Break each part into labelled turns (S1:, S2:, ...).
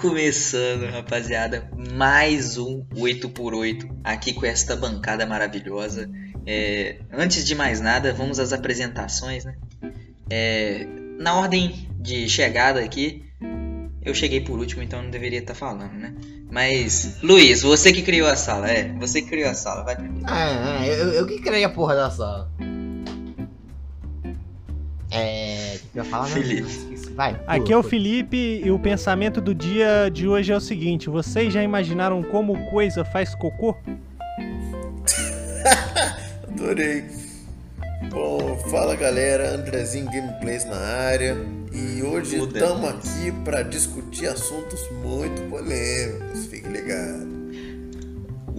S1: começando, rapaziada, mais um 8x8 aqui com esta bancada maravilhosa. É, antes de mais nada, vamos às apresentações, né? É, na ordem de chegada aqui, eu cheguei por último, então não deveria estar falando, né? Mas, Luiz, você que criou a sala, é, você que criou a sala, vai primeiro.
S2: Ah, eu, eu que criei a porra da sala. É. Que eu ia falar mesmo?
S1: Felipe.
S2: Vai.
S3: Aqui é o. Felipe e o pensamento do dia de hoje é o seguinte: vocês já imaginaram como coisa faz cocô?
S4: Adorei. Bom, fala galera, Andrezinho Gameplays na área. E hoje estamos aqui para discutir assuntos muito polêmicos. Fique ligado.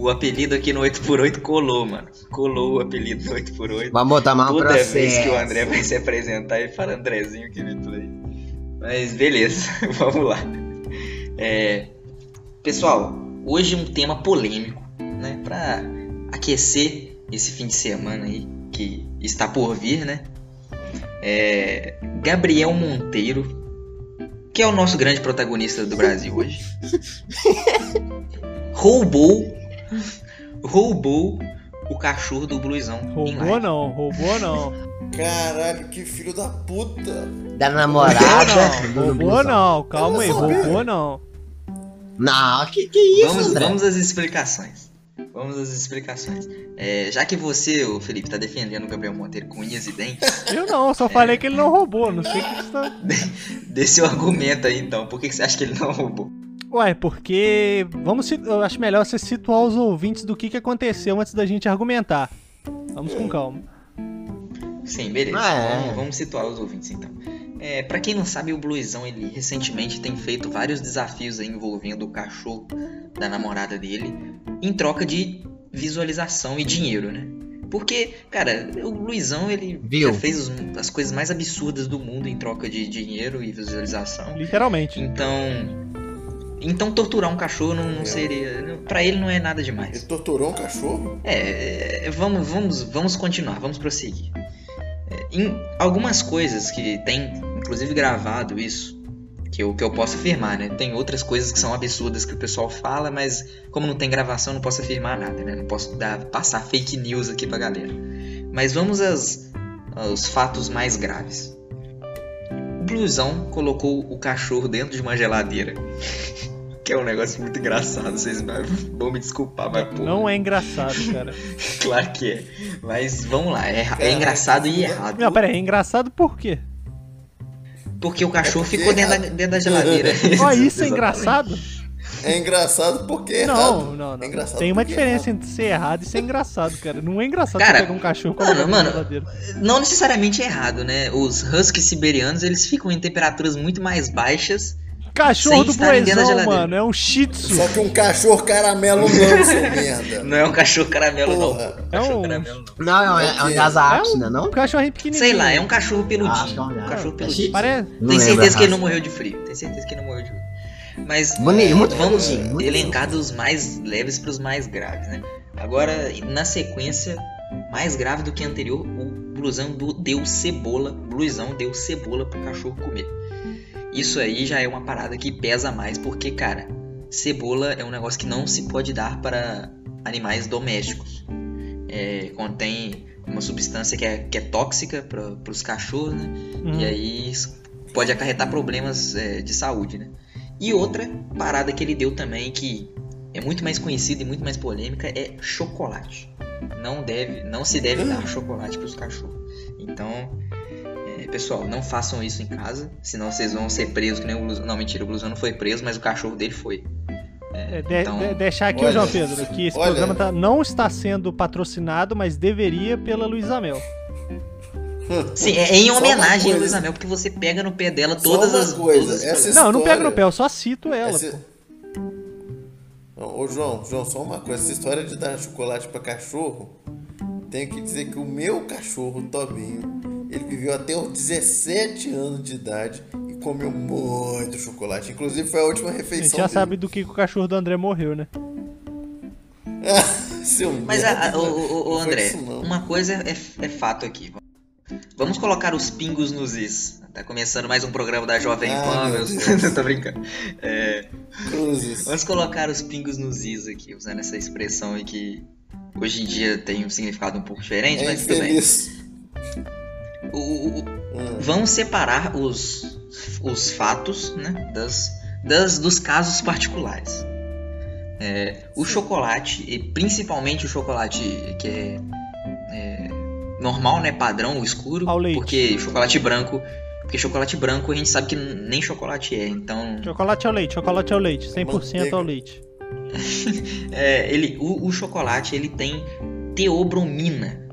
S1: O apelido aqui no 8x8 colou, mano. Colou o apelido no 8x8.
S2: Vamos botar um
S1: Toda
S2: processo.
S1: vez que o André vai se apresentar, ele fala Andrezinho Gameplay. Mas beleza, vamos lá. É, pessoal, hoje um tema polêmico, né? Pra aquecer esse fim de semana aí que está por vir, né? É, Gabriel Monteiro, que é o nosso grande protagonista do Brasil hoje, roubou, roubou o cachorro do Bluizão. em
S3: Roubou não, roubou não.
S4: Caralho, que filho da puta.
S2: Da namorada.
S3: Não, roubou não, calma aí, roubou não.
S2: Não, que que é isso,
S1: Vamos,
S2: André?
S1: vamos às explicações. Vamos às explicações. É, já que você, o Felipe, tá defendendo o Gabriel Monteiro com unhas e dentes,
S3: Eu não, só falei que ele não roubou, não sei o que você tá.
S1: dê seu argumento aí então. Por que você acha que ele não roubou?
S3: Ué, porque. Vamos, eu acho melhor você situar os ouvintes do que, que aconteceu antes da gente argumentar. Vamos com calma.
S1: Sim, beleza.
S2: Ah, é.
S1: vamos, vamos situar os ouvintes então. É, para quem não sabe, o Bluizão, ele recentemente tem feito vários desafios aí envolvendo o cachorro da namorada dele em troca de visualização e dinheiro, né? Porque, cara, o Luizão, ele
S2: Viu?
S1: já fez os- as coisas mais absurdas do mundo em troca de dinheiro e visualização.
S3: Literalmente.
S1: Então. Então torturar um cachorro não, não seria. Pra ele não é nada
S4: Ele
S1: demais.
S4: torturou um cachorro?
S1: É, vamos, vamos, vamos continuar, vamos prosseguir. É, em algumas coisas que tem, inclusive gravado isso, que eu, que eu posso afirmar, né? Tem outras coisas que são absurdas que o pessoal fala, mas como não tem gravação, não posso afirmar nada, né? Não posso dar, passar fake news aqui pra galera. Mas vamos às, aos fatos mais graves. O Blusão colocou o cachorro dentro de uma geladeira. Que é um negócio muito engraçado, vocês vão me desculpar, mas pô,
S3: Não é engraçado, cara.
S1: Claro que é. Mas vamos lá, é, é engraçado e errado.
S3: Não, pera aí, é engraçado por quê?
S1: Porque o cachorro
S4: É porque
S1: ficou
S4: é
S1: dentro da, dentro da geladeira.
S3: Ó, isso é engraçado?
S4: É engraçado porque é
S3: Não,
S4: errado.
S3: não, não.
S4: É engraçado
S3: Tem uma
S4: é
S3: diferença
S4: errado.
S3: entre ser errado e ser engraçado, cara. Não é engraçado
S1: Cara,
S3: você pegar um cachorro e
S1: mano, mano. Não necessariamente é errado, né? Os huskies siberianos, eles ficam em temperaturas muito mais baixas.
S3: Cachorro do Boezão, mano, é um shih tzu.
S4: Só que um cachorro caramelo não, seu merda.
S1: Não é um cachorro caramelo,
S4: Porra.
S1: não.
S3: É
S1: Cachorro
S3: um-
S1: caramelo, não.
S2: Não, é, é um
S4: É
S3: um
S2: né? Não?
S3: cachorrinho pequenininho.
S1: Sei lá, é um cachorro
S2: Ah,
S1: peludinho.
S2: é um
S1: um cachorro
S2: É
S1: peludinho.
S3: Parece...
S2: Não
S1: Tem certeza que ele não morreu de frio. Tem certeza que ele não morreu de frio. Mas
S2: Bonito, muito
S1: vamos
S2: muito
S1: elencar dos mais leves para os mais graves, né? Agora, na sequência, mais grave do que a anterior, o blusão do- deu cebola. Blusão deu cebola pro cachorro comer. Isso aí já é uma parada que pesa mais, porque, cara, cebola é um negócio que não se pode dar para animais domésticos. É, contém uma substância que é, que é tóxica para os cachorros, né?
S3: Uhum.
S1: E aí isso pode acarretar problemas é, de saúde, né? E outra parada que ele deu também, que é muito mais conhecida e muito mais polêmica, é chocolate. Não deve, não se deve dar chocolate para os cachorros. Então, é, pessoal, não façam isso em casa, senão vocês vão ser presos que nem o blusão. Não, mentira, o blusão não foi preso, mas o cachorro dele foi.
S3: É, de-
S1: então-
S3: de- deixar aqui,
S4: Olha,
S3: o João Pedro, que esse
S4: olha.
S3: programa tá- não está sendo patrocinado, mas deveria pela Luísa Mel.
S1: Sim, é em
S4: Só
S1: homenagem a. Luísa Mel, porque você pega no pé dela
S4: Só
S1: todas
S4: uma
S1: as
S4: coisa,
S1: todas as
S4: essa
S1: coisas.
S3: Não, eu não pego
S4: história-
S3: no pé, eu só cito ela,
S4: Essa-. Não, Ô João, João, só uma coisa. Essa história de dar chocolate pra cachorro, tenho que dizer que o meu cachorro, o Tobinho, ele viveu até os 17 anos de idade e comeu muito chocolate. Inclusive foi a última
S3: A
S4: refeição
S3: gente já
S4: dele.
S3: sabe do que o cachorro do André morreu, né?
S4: Seu
S1: Mas,
S4: merda,
S1: a, a- o, o- o André, uma coisa é, é fato aqui. Vamos colocar os pingos nos is. Tá começando mais um programa da Jovem
S4: Ah,
S1: Pan,
S4: meu
S1: meus...
S4: Deus.
S1: Tô brincando. É,
S4: Cruzes.
S1: Vamos colocar os pingos nos is aqui, usando essa expressão aí que hoje em dia tem um significado um pouco diferente,
S4: É
S1: mas tudo bem. O- o-
S4: Hum.
S1: vamos separar os, os fatos né, das, das- dos casos particulares. É, o chocolate, e principalmente o chocolate que é, normal, né, padrão, o escuro,
S3: Ao leite.
S1: porque chocolate branco, porque chocolate branco a gente sabe que nem chocolate é, então
S3: Chocolate ao leite, chocolate ao leite, 100%
S4: Manteiga.
S3: ao leite.
S1: É, ele, o, o chocolate ele tem teobromina,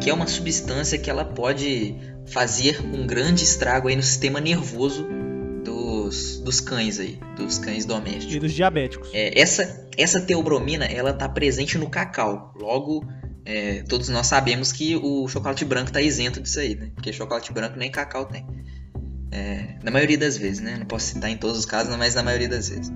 S1: que é uma substância que ela pode fazer um grande estrago aí no sistema nervoso dos, dos cães aí, dos cães
S3: E
S1: domésticos.
S3: dos diabéticos.
S1: É, essa, essa teobromina ela tá presente no cacau. Logo, é, todos nós sabemos que o chocolate branco está isento disso aí, né? Porque chocolate branco nem cacau tem. É, na maioria das vezes, né? Não posso citar em todos os casos, mas na maioria das vezes.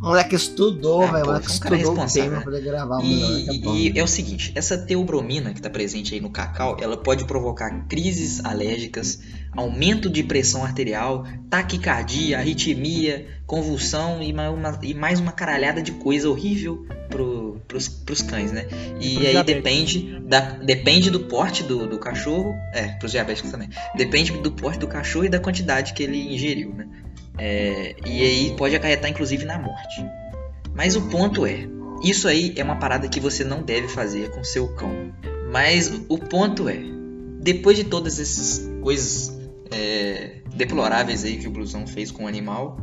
S2: O moleque estudou,
S1: Ah,
S2: velho. Moleque
S1: um cara
S2: estudou o
S1: responsável,
S2: tema pra poder gravar o
S1: E,
S2: é bom.
S1: e é o seguinte, essa teobromina que está presente aí no cacau, ela pode provocar crises alérgicas, aumento de pressão arterial, taquicardia, arritmia, convulsão e, ma- uma- e mais uma caralhada de coisa horrível pro, pros, pros cães, né? E
S3: pros
S1: aí
S3: diabéticos.
S1: depende, da, depende do porte do, do cachorro, é, pros diabéticos também, depende do porte do cachorro e da quantidade que ele ingeriu, né? É, e aí pode acarretar inclusive na morte. Mas o ponto é, isso aí é uma parada que você não deve fazer com seu cão. Mas o ponto é, depois de todas essas coisas é, deploráveis aí que o Blusão fez com o animal,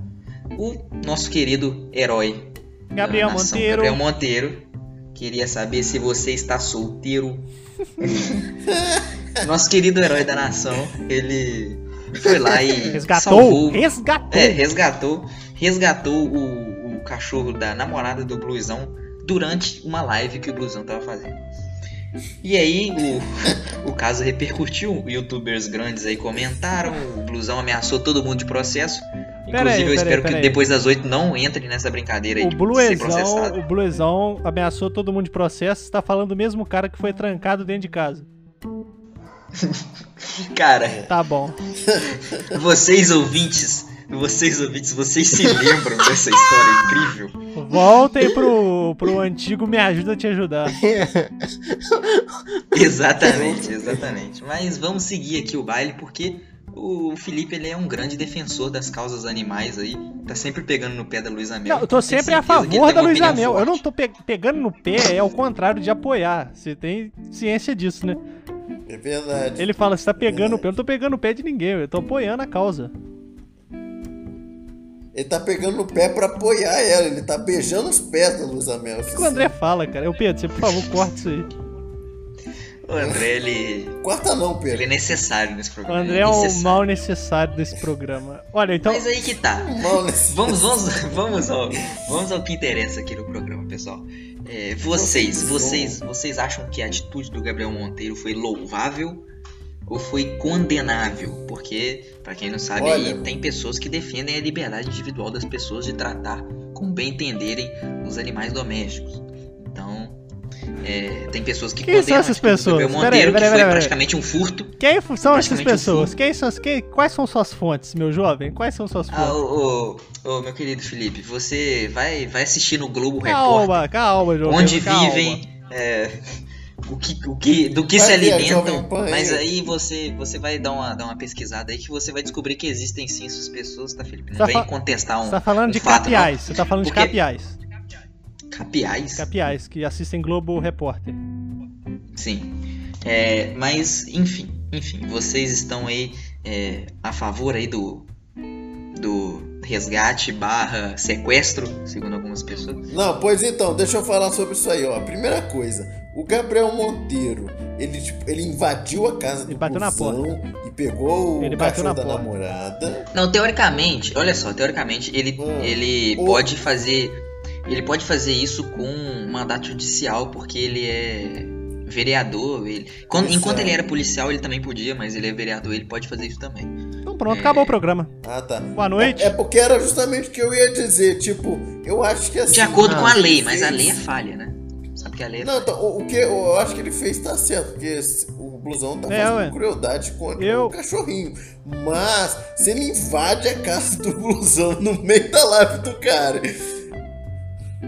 S1: o nosso querido herói
S3: Gabriel Monteiro.
S1: Gabriel Monteiro queria saber se você está solteiro. nosso querido herói da nação, ele foi lá e
S3: Resgatou?
S1: salvou
S3: Resgatou!
S1: é, resgatou, resgatou o, o cachorro da namorada do Blusão durante uma live que o Blusão tava fazendo. E aí o, o caso repercutiu, youtubers grandes aí comentaram, o Blusão ameaçou todo mundo de processo.
S3: Pera
S1: Inclusive
S3: aí,
S1: eu
S3: pera
S1: espero
S3: aí,
S1: que depois das 8 não entre nessa brincadeira aí
S3: O
S1: de ser
S3: Bluezão,
S1: processado.
S3: o Bluezão ameaçou todo mundo de processo. Você tá falando do mesmo cara que foi trancado dentro de casa.
S1: Cara,
S3: Tá bom.
S1: vocês ouvintes, vocês ouvintes, vocês se lembram dessa história incrível?
S3: Voltem pro, pro antigo Me Ajuda a Te Ajudar.
S1: Exatamente, exatamente. Mas vamos seguir aqui o baile porque o Felipe ele é um grande defensor das causas animais aí. Tá sempre pegando no pé da Luísa Mel.
S3: Não, eu tô sempre a favor da Luísa Mel. Eu não
S1: forte.
S3: tô pe- pegando no pé, é ao contrário de apoiar. Você tem ciência disso, né?
S4: É verdade.
S3: Ele fala, você tá pegando o pé. Eu não tô pegando o pé de ninguém, eu tô apoiando a causa.
S4: Ele tá pegando no pé pra apoiar ela. Ele tá beijando os pés da Luísa Mel.
S3: O que o André fala, cara? Eu, Pedro, você por favor, corta isso aí.
S1: O André, ele,
S4: Corta não,
S1: ele
S4: Pedro.
S1: é necessário nesse
S3: O
S1: programa.
S3: André
S1: ele
S3: é o mal necessário desse programa. Olha, então.
S1: Mas aí que tá. Vamos, vamos, vamos ao, vamos ao que interessa aqui no programa, pessoal. É, vocês, vocês, vocês acham que a atitude do Gabriel Monteiro foi louvável ou foi condenável? Porque, pra quem não sabe, aí
S4: Olha.
S1: tem pessoas que defendem a liberdade individual das pessoas de tratar como bem entenderem os animais domésticos. Então, é, tem pessoas que
S3: Quem são
S1: condenam a
S3: essas pessoas? Pera aí,
S1: Monteiro,
S3: pera aí,
S1: que foi
S3: aí.
S1: praticamente um furto.
S3: Quem são essas
S1: um
S3: pessoas?
S1: furo.
S3: Quem são quem, quais são suas fontes, meu jovem? Quais são suas
S1: Ah,
S3: fontes?
S1: ô, ô, ô, meu querido Felipe, você vai, vai assistir no Globo Repórter.
S3: calma, calma, João.
S1: onde
S3: calma.
S1: vivem é, o que, o que, do que
S4: Vai
S1: se alimentam,
S4: Pan
S1: mas aí você, você vai dar uma, dar uma pesquisada aí que você vai descobrir que existem sim essas pessoas, tá, Felipe? Não
S3: Tá
S1: vem contestar um,
S3: Você tá falando
S1: um
S3: de
S1: fato,
S3: capiais. Você tá falando
S1: Porque-
S3: de capiais.
S1: não. Capiais?
S3: Capiais, que assistem Globo Repórter.
S1: Sim. É, mas, enfim, enfim, vocês estão aí é, a favor aí do, do resgate barra sequestro, segundo algumas pessoas.
S4: Não, pois então, deixa eu falar sobre isso aí, ó. A primeira coisa, o Gabriel Monteiro, ele, tipo, ele invadiu a casa
S3: Ele
S4: do
S3: bateu na
S4: Blusão e pegou o
S3: Ele bateu
S4: cachorro
S3: na
S4: da
S3: porta.
S4: namorada.
S1: Não, teoricamente, olha só, teoricamente ele,
S4: Hum.
S1: ele
S4: O-
S1: pode fazer ele pode fazer isso com um mandato judicial porque ele é vereador, ele quando, enquanto ele era policial ele também podia, mas ele é vereador, ele pode fazer isso também.
S3: Pronto,
S1: É.
S3: acabou o programa.
S4: Ah, tá.
S3: Boa noite.
S4: É, é porque era justamente o que eu ia dizer, tipo, eu acho que assim...
S1: De acordo
S2: ah,
S1: com a lei,
S4: ele
S1: mas a lei é falha, né? Sabe que a lei é
S4: Não, então, o, o que eu acho que ele fez tá certo, porque esse- o blusão tá
S3: É,
S4: fazendo
S3: ué.
S4: crueldade contra
S3: Eu-
S4: o cachorrinho. Mas, se ele invade a casa do blusão no meio da live do cara.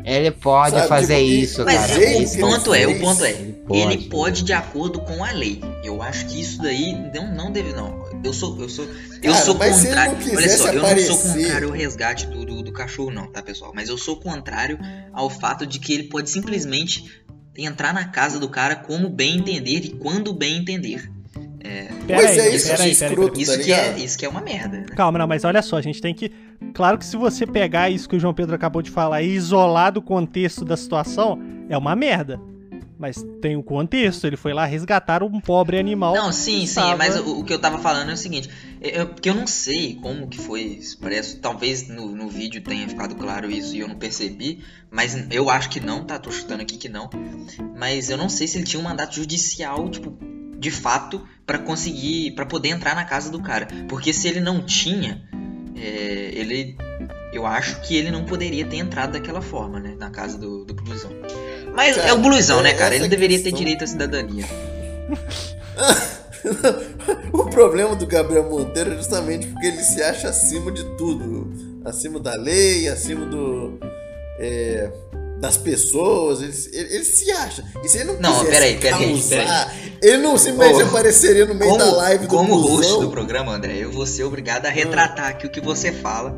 S2: Ele pode
S4: Sabe,
S2: fazer
S4: tipo,
S2: isso,
S1: Mas
S2: cara.
S4: jeito
S1: o
S2: Isso
S1: ponto
S4: ele
S1: é, o ponto é,
S2: ele
S1: ele
S2: pode.
S1: pode de acordo com a lei. Eu acho que isso daí não, não deve não. Eu sou eu sou eu
S4: Cara,
S1: sou
S4: mas se ele
S1: contrário.
S4: não
S1: Olha só, eu não sou contrário ao resgate do, do, do cachorro não, tá, pessoal? Mas eu sou contrário ao fato de que ele pode simplesmente entrar na casa do cara como bem entender e quando bem entender.
S4: Pois
S3: aí,
S4: é, isso
S3: pera
S4: eu
S3: aí, pera
S4: escroto.
S3: pera aí.
S1: Isso
S4: Tá
S1: que é isso que é uma merda, né?
S3: Calma, não, mas olha só, a gente tem que. Claro que se você pegar isso que o João Pedro acabou de falar e isolar do contexto da situação, é uma merda. Mas tem o contexto, ele foi lá resgatar um pobre animal.
S1: Não, sim, sim, mas o, o que eu tava falando é o seguinte, eu, porque eu não sei como que foi expresso, talvez no, no vídeo tenha ficado claro isso e eu não percebi, mas eu acho que não, tá? Tô chutando aqui que não. Mas eu não sei se ele tinha um mandato judicial, tipo, de fato, pra conseguir, pra poder entrar na casa do cara. Porque se ele não tinha, é, ele, eu acho que ele não poderia ter entrado daquela forma, né, na casa do, do blusão. Mas
S4: Cara,
S1: é o blusão, né,
S4: é
S1: cara? Ele deveria ter
S4: questão-
S1: direito à cidadania.
S4: o problema do Gabriel Monteiro é justamente porque ele se acha acima de tudo. Acima da lei, acima do. é, das pessoas. Ele, se- ele- ele se acha. E se ele não
S1: Não, peraí, peraí,
S4: causar, ele não simplesmente
S1: Ô,
S4: apareceria no meio
S1: como,
S4: da live do
S1: como host do programa, André, eu vou ser obrigado a retratar aqui o que você fala,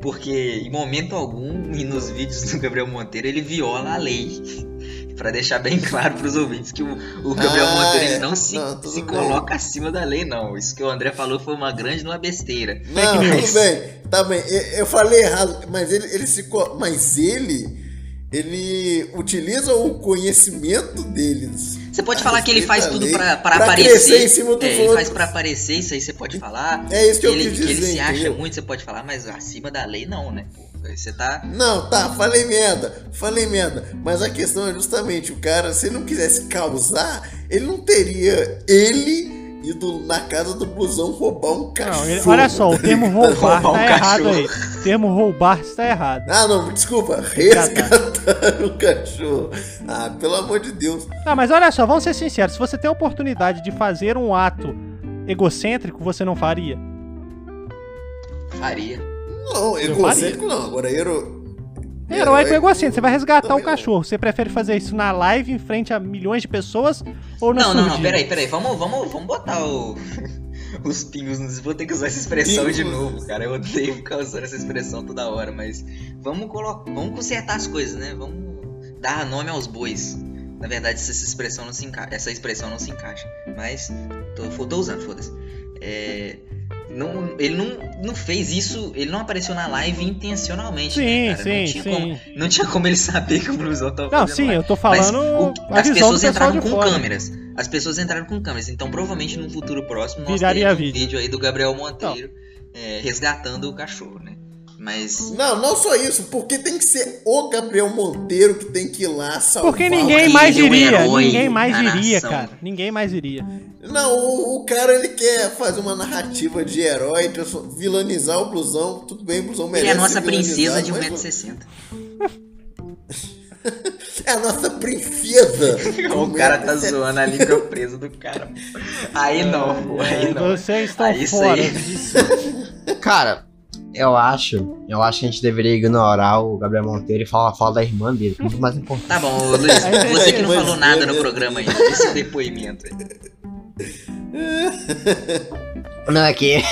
S1: porque em momento algum, e nos vídeos do Gabriel Monteiro, ele viola a lei. Pra deixar bem claro pros ouvintes que o, o Gabriel
S4: Ah,
S1: Monteiro
S4: é.
S1: não se,
S4: Não,
S1: se
S4: bem.
S1: coloca acima da lei, não. Isso que o André falou foi uma grande uma besteira.
S4: Não,
S1: news.
S4: tudo bem, tá bem. Eu, eu falei errado, mas ele, ele se. Mas ele. Ele utiliza o conhecimento dele.
S1: Você pode falar que ele faz tudo pra aparecer.
S4: em cima dos
S1: é, ele faz pra aparecer, isso aí você pode falar.
S4: É isso que eu
S1: ele,
S4: quis
S1: que ele
S4: dizer,
S1: se acha
S4: entendeu?
S1: muito, você pode falar, mas acima da lei não, né? Pô, você tá.
S4: Não, tá, falei merda, falei merda. Mas a questão é justamente, o cara, se ele não quisesse causar, ele não teria ele ido na casa do blusão roubar um
S3: Não,
S4: cachorro.
S3: ele- olha só, o termo roubar
S1: Roubar um
S3: tá errado
S1: cachorro.
S3: aí. O termo roubar está errado.
S4: Ah, não, desculpa, resgatar o cachorro. Ah, pelo amor de Deus.
S3: Não, mas olha só, vamos ser sinceros. Se você tem a oportunidade de fazer um ato egocêntrico, você não faria?
S1: Faria.
S4: Não, egocêntrico não, agora hero...
S3: Heróico é egocêntrico. Você vai resgatar
S4: não.
S3: cachorro. Você prefere fazer isso na live em frente a milhões de pessoas ou na
S1: Não, não, não, peraí, peraí. Vamos, vamos, vamos botar o. Os pingos nos. Vou ter que usar essa expressão de
S4: Pingos.
S1: novo, cara. Eu odeio ficar usando essa expressão toda hora, mas vamos colocar. Vamos consertar as coisas, né? Vamos dar nome aos bois. Na verdade, essa expressão não se encaixa. Essa expressão não se encaixa. Mas. Tô, tô usando, foda-se. É, não, ele não, não fez isso. Ele não apareceu na live intencionalmente.
S3: Sim,
S1: né, cara? não
S3: sim,
S1: tinha
S3: sim.
S1: Como, não tinha como ele saber que o Blusão tava
S3: Não, sim,
S1: live.
S3: eu tô falando
S1: o- as pessoas entraram com
S3: fora.
S1: câmeras. As pessoas entraram com câmeras. Então, provavelmente, num futuro próximo, nós
S3: Viraria
S1: teremos um
S3: vídeo.
S1: vídeo aí do Gabriel Monteiro é, resgatando o cachorro, né? Mas.
S4: Não, não só isso, porque tem que ser o Gabriel Monteiro que tem que ir lá salvar.
S3: Porque
S4: o
S3: ninguém
S1: Porque
S3: mais
S1: ele é
S3: iria. Ninguém mais
S1: da
S3: iria, cara. Ninguém mais iria.
S4: Não, o, o cara ele quer fazer uma narrativa de herói, vilanizar o blusão. Tudo bem, o blusão
S1: Ele
S4: merece
S1: é a nossa princesa de
S4: vilanizado, mas
S1: 1,60m.
S4: É a nossa princesa.
S1: O cara tá zoando a língua presa do cara. Aí não, pô. Aí não.
S3: Vocês estão
S1: Aí
S3: fora disso.
S2: Cara, eu acho. Eu acho que a gente deveria ignorar o Gabriel Monteiro e falar, falar da irmã dele, é muito mais importante.
S1: Tá bom, Luiz, você que não falou nada no programa ainda, esse depoimento aí.
S2: Não, é que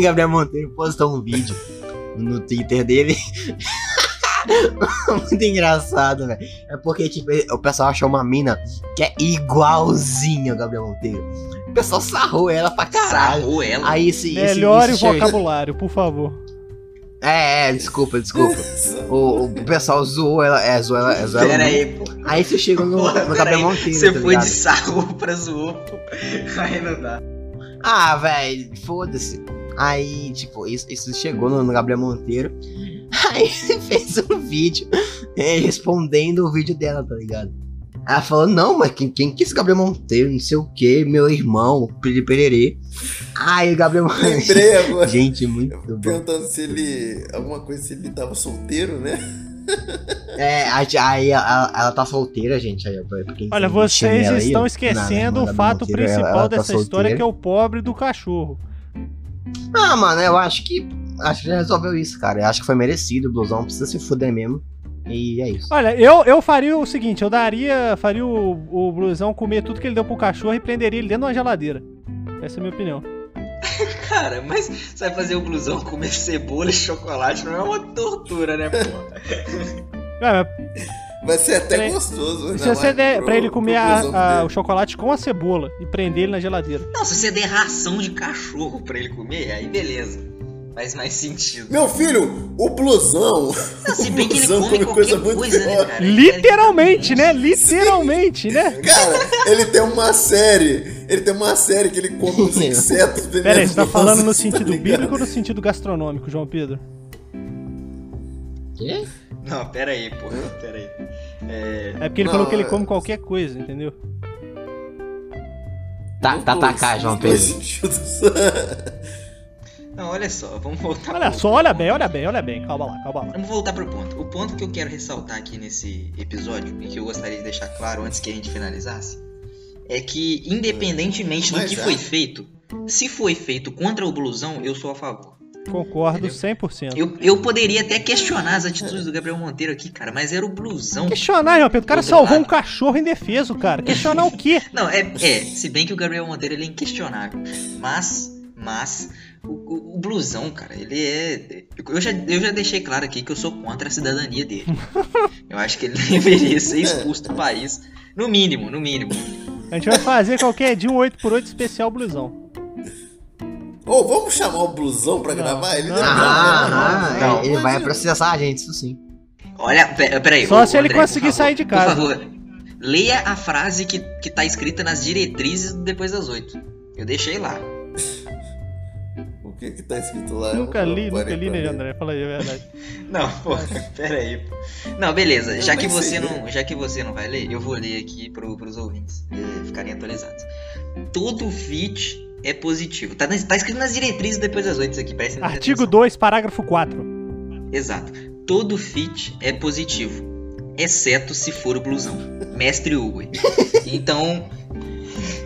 S2: Gabriel Monteiro postou um vídeo no Twitter dele. Muito engraçado, velho. É porque, tipo, o pessoal achou uma mina que é igualzinha ao Gabriel Monteiro. O pessoal sarrou ela pra caralho.
S1: Sarrou ela.
S2: Aí esse. esse-
S3: Melhore o
S2: esse chega-
S3: vocabulário, por favor.
S2: É, é, desculpa, desculpa. O, o pessoal zoou ela, é, zoou ela, é, zoou ela
S1: Pera aí, pô.
S2: Aí você chega no,
S1: Porra,
S2: no Gabriel Monteiro,
S1: Você
S2: tá
S1: foi
S2: ligado?
S1: de sarro pra zoou, pô. Aí não dá.
S2: Ah, velho, foda-se. Aí, tipo, isso, isso chegou no, no Gabriel Monteiro. Aí ele fez um vídeo eh, respondendo o vídeo dela, tá ligado? Ela falou, não, mas quem, quem que é esse Gabriel Monteiro? Não sei o que, meu irmão, Piri Pererê. Aí o Gabriel Monteiro.
S4: Lembrei agora.
S2: Gente, muito bom.
S4: Perguntando se ele. Alguma coisa se ele tava solteiro, né?
S2: É, aí, ela, ela tá solteira, gente. Aí,
S3: Olha, vocês
S2: aí,
S3: estão esquecendo
S2: na-
S3: o fato
S2: Monteiro,
S3: principal
S2: ela- ela tá
S3: dessa história,
S2: solteira.
S3: que é o pobre do cachorro.
S2: Ah, mano, eu acho que. Acho que já resolveu isso, cara. Eu acho que foi merecido o blusão, precisa se fuder mesmo. E é isso.
S3: Olha, eu, eu faria o seguinte, eu daria, faria o, o blusão comer tudo que ele deu pro cachorro e prenderia ele dentro de uma geladeira. Essa é a minha opinião.
S1: Cara, mas você vai fazer o blusão comer cebola e chocolate não é uma tortura, né, pô?
S4: Vai ser até
S3: Peraí.
S4: gostoso.
S3: se você
S4: mais
S3: der
S4: pro-
S3: pra ele comer a- a- o chocolate com a cebola e prender ele na geladeira.
S1: Não, se você der ração de cachorro pra ele comer, aí beleza. Faz mais sentido.
S4: Meu filho, o blusão.
S1: Se bem que ele
S4: blusão
S1: come
S4: come
S1: qualquer
S4: coisa
S1: coisa,
S4: muito
S1: né,
S4: pior.
S1: cara?
S3: Literalmente, né? Literalmente, né?
S4: Cara, ele tem uma série. Ele tem uma série que ele come os insetos.
S3: Pera aí, você tá falando no
S4: tá
S3: sentido
S4: ligado?
S3: bíblico ou no sentido gastronômico, João Pedro?
S2: Quê?
S1: Não, pera aí, pô. Pera aí. É...
S3: É porque ele
S4: Não,
S3: falou que ele
S4: é-
S3: come qualquer coisa, entendeu?
S2: Tá, tá, tá cá, João Pedro.
S1: Não, olha só, vamos voltar
S3: Olha só, olha bem, olha bem, olha bem. Calma lá, calma lá.
S1: Vamos voltar pro ponto. O ponto que eu quero ressaltar aqui nesse episódio, e que eu gostaria de deixar claro antes que a gente finalizasse, é que independentemente do
S4: Mas
S1: que
S4: já.
S1: foi feito, se foi feito contra o blusão, eu sou a favor.
S3: Concordo
S1: Entendeu?
S3: 100%.
S1: Eu, eu poderia até questionar as atitudes do Gabriel Monteiro aqui, cara, mas era o blusão.
S3: Questionar, João Pedro. O cara salvou
S1: lado.
S3: um cachorro indefeso, cara. Questionar o quê?
S1: Não, é, é, se bem que o Gabriel Monteiro ele é inquestionável. Mas, mas, o, o, o blusão, cara, ele é. Eu já, eu já deixei claro aqui que eu sou contra a cidadania dele. Eu acho que ele deveria ser expulso do país. No mínimo, no mínimo.
S3: A gente vai fazer qualquer dia um 8x8 especial blusão.
S4: Ô, vamos chamar o blusão pra
S3: Não,
S4: gravar? Ele
S3: não,
S4: não,
S2: Ah,
S4: não,
S2: ah,
S4: não,
S2: ele
S4: mas
S2: vai
S4: ele-
S2: processar a gente, isso sim.
S1: Olha, pe- peraí.
S3: Só
S1: ô,
S3: se ele
S1: André, por
S3: conseguir
S1: favor,
S3: sair de casa.
S1: Por favor, leia a frase que, que tá escrita nas diretrizes depois das oito. Eu deixei lá.
S4: O que que tá escrito lá?
S3: Nunca li, nunca li, né. André? Fala aí a verdade.
S1: Não, pô, peraí. Pô. Não, beleza. Já que você
S4: ler.
S1: não, já que você não vai ler, eu vou ler aqui pro, pros ouvintes eh, ficarem atualizados. Todo fit é positivo. Tá, tá escrito nas diretrizes depois das oito isso aqui, presta
S3: Artigo 2, parágrafo 4.
S1: Exato. Todo fit é positivo, exceto se for o blusão. Mestre Hugo. Então.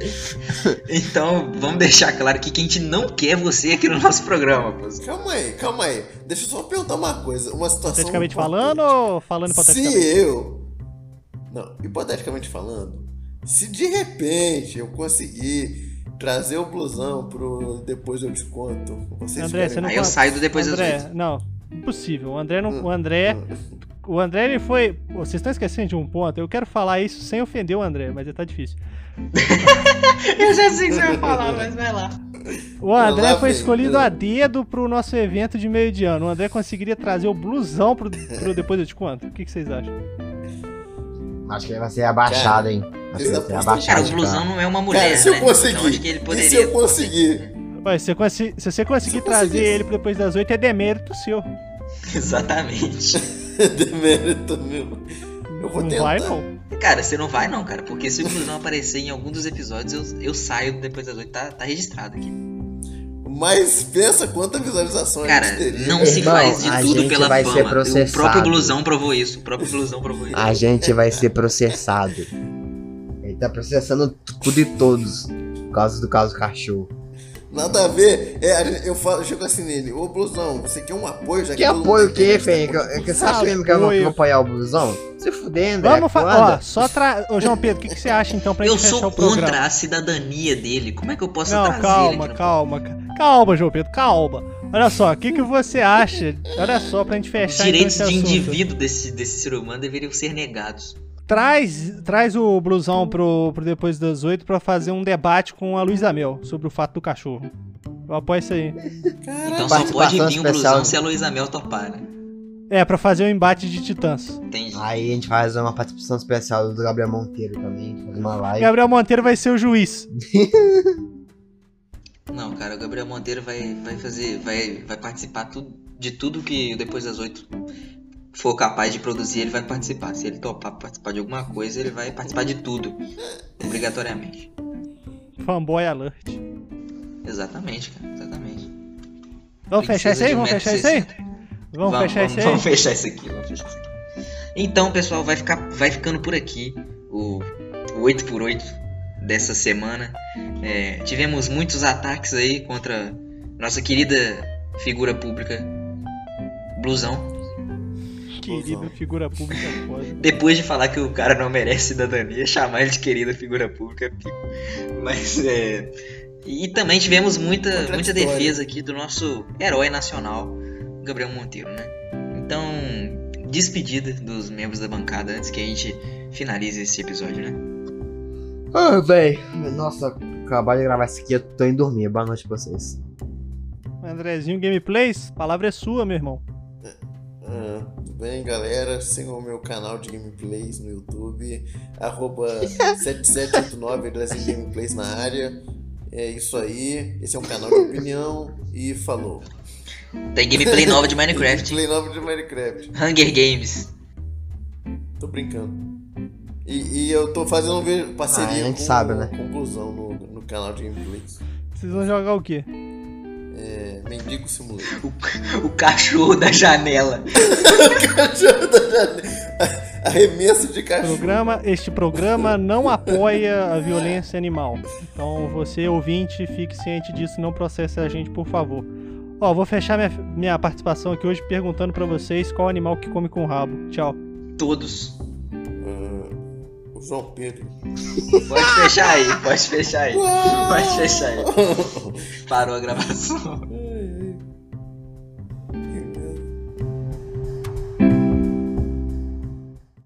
S1: Então, vamos deixar claro aqui que a gente não quer você aqui no nosso programa, pô.
S4: Calma aí, calma aí. Deixa eu só perguntar uma coisa. Uma situação.
S3: Hipoteticamente falando ou falando hipoteticamente?
S4: Se eu. Não, hipoteticamente falando. Se de repente eu conseguir trazer o blusão pro depois eu te conto. Vocês
S3: André, você não
S1: Aí eu
S3: pode-
S1: saio do depois das
S3: André,
S1: oito.
S3: não. Impossível. O André não.
S4: Hum,
S3: O André.
S4: hum.
S3: O André ele foi. Vocês estão esquecendo de um ponto. Eu quero falar isso sem ofender o André, mas tá difícil.
S1: Eu já sei o que você vai falar, mas vai lá.
S3: O André
S4: lá
S3: foi escolhido
S4: né?
S3: a dedo pro nosso evento de meio de ano. O André conseguiria trazer o blusão pro, pro depois eu te conto. O que, que vocês acham?
S2: Acho que ele vai ser abaixado, hein? Acho que vai ser abaixado.
S1: Cara, o blusão
S2: cara.
S1: não é uma mulher,
S4: Cara, se eu
S1: né?
S4: conseguir.
S1: Então acho que ele poderia.
S4: E se eu conseguir?
S3: Ué, se, se você conseguir
S4: Se
S3: trazer
S4: conseguisse.
S3: ele pro depois das oito, é demérito seu.
S1: Exatamente.
S4: Demérito meu. Eu vou
S3: não
S4: tentar.
S3: vai, não.
S1: Cara, você não vai não, cara, porque se o blusão aparecer em algum dos episódios, eu, eu saio depois das oito. Tá, tá registrado aqui.
S4: Mas pensa quanta visualização a
S1: Cara, não se faz de
S2: a
S1: tudo
S2: gente
S1: pela
S2: vai ser
S1: fama. O
S2: processado.
S1: próprio blusão provou isso. O próprio blusão provou isso.
S2: A gente vai ser processado. Ele tá processando tudo e todos. Por causa do caso cachorro.
S4: Nada a ver. É, eu, falo, eu chego assim nele. Ô, blusão, você quer um apoio? Já
S2: Que
S4: mundo
S2: apoio o quê,
S4: tá
S2: Que, que, você acha mesmo que eu vou apoiar o blusão? Se fuder, André.
S3: Vamos falar. Ó, só tra... Ô, João Pedro, o que, que você acha então pra
S1: Eu
S3: gente fechar
S1: sou
S3: o programa?
S1: contra a cidadania dele. Como é que eu posso
S3: Não,
S1: trazer ele
S3: calma,
S1: no-
S3: calma, ca- calma, João Pedro, calma. Olha só, o que, que você acha? Olha só, pra gente
S1: Os
S3: fechar
S1: direitos
S3: então,
S1: de
S3: assunto.
S1: indivíduo desse, desse ser humano deveriam ser negados.
S3: Traz, traz o blusão pro, pro depois das oito pra fazer um debate com a Luísa Mel sobre o fato do cachorro. Eu apoio isso aí.
S1: Então só pode vir um blusão se a Luísa Mel topar, né?
S3: É, pra fazer o embate de titãs.
S1: Entendi.
S2: Aí a gente faz uma participação especial do Gabriel Monteiro também. Faz uma live.
S3: Gabriel Monteiro vai ser o juiz.
S1: Não, cara, o Gabriel Monteiro vai, vai fazer. Vai, vai participar tu- de tudo que o depois das oito for capaz de produzir, ele vai participar. Se ele topar participar de alguma coisa, ele vai participar de tudo. Obrigatoriamente.
S3: Fanboy Alert.
S1: Exatamente, cara. Exatamente.
S3: Vamos fechar isso aí? Vamos fechar isso aí?
S1: 1,60m.
S3: Vamos, fechar isso aí?
S1: Vamos fechar isso aqui, vamos fechar isso aqui. Então, pessoal, vai, ficar, vai ficando por aqui o, o 8x8 dessa semana. É, tivemos muitos ataques aí contra nossa querida figura pública, Blusão.
S3: Querida figura pública é foda.
S1: Depois de falar que o cara não merece cidadania, chamar ele de querida figura pública é pico. Mas é. E também tivemos muita, muita defesa aqui do nosso herói nacional, Gabriel Monteiro, né? Então, despedida dos membros da bancada antes que a gente finalize esse episódio, né?
S2: Ah, véi. Nossa, acabei de gravar isso aqui, eu tô indo dormir. Boa noite pra vocês.
S3: Andrezinho Gameplays, palavra é sua, meu irmão.
S4: Tudo bem, galera? Sigam o meu canal de gameplays no YouTube, arroba 7789 Brasil Gameplays na área. É isso aí. Esse é um canal de opinião e falou.
S1: Tem gameplay nova de Minecraft,
S4: Gameplay novo de Minecraft.
S1: Hunger Games.
S4: Tô brincando. E, e eu tô fazendo ver- parceria
S2: Ah, a gente
S4: com
S2: sabe, né?
S4: conclusão no, no canal de gameplays.
S3: Vocês vão jogar o quê?
S4: É, Mendigo Simulator.
S1: O cachorro da janela.
S4: Arremesso de cachorro.
S3: Programa, este programa não apoia a violência animal. Então você, ouvinte, fique ciente disso e não processe a gente, por favor. Ó, vou fechar minha, minha participação aqui hoje perguntando pra vocês qual animal que come com rabo. Tchau.
S1: Todos.
S4: O João Pedro.
S1: Pode fechar aí, pode fechar aí. Pode fechar aí. Parou a gravação.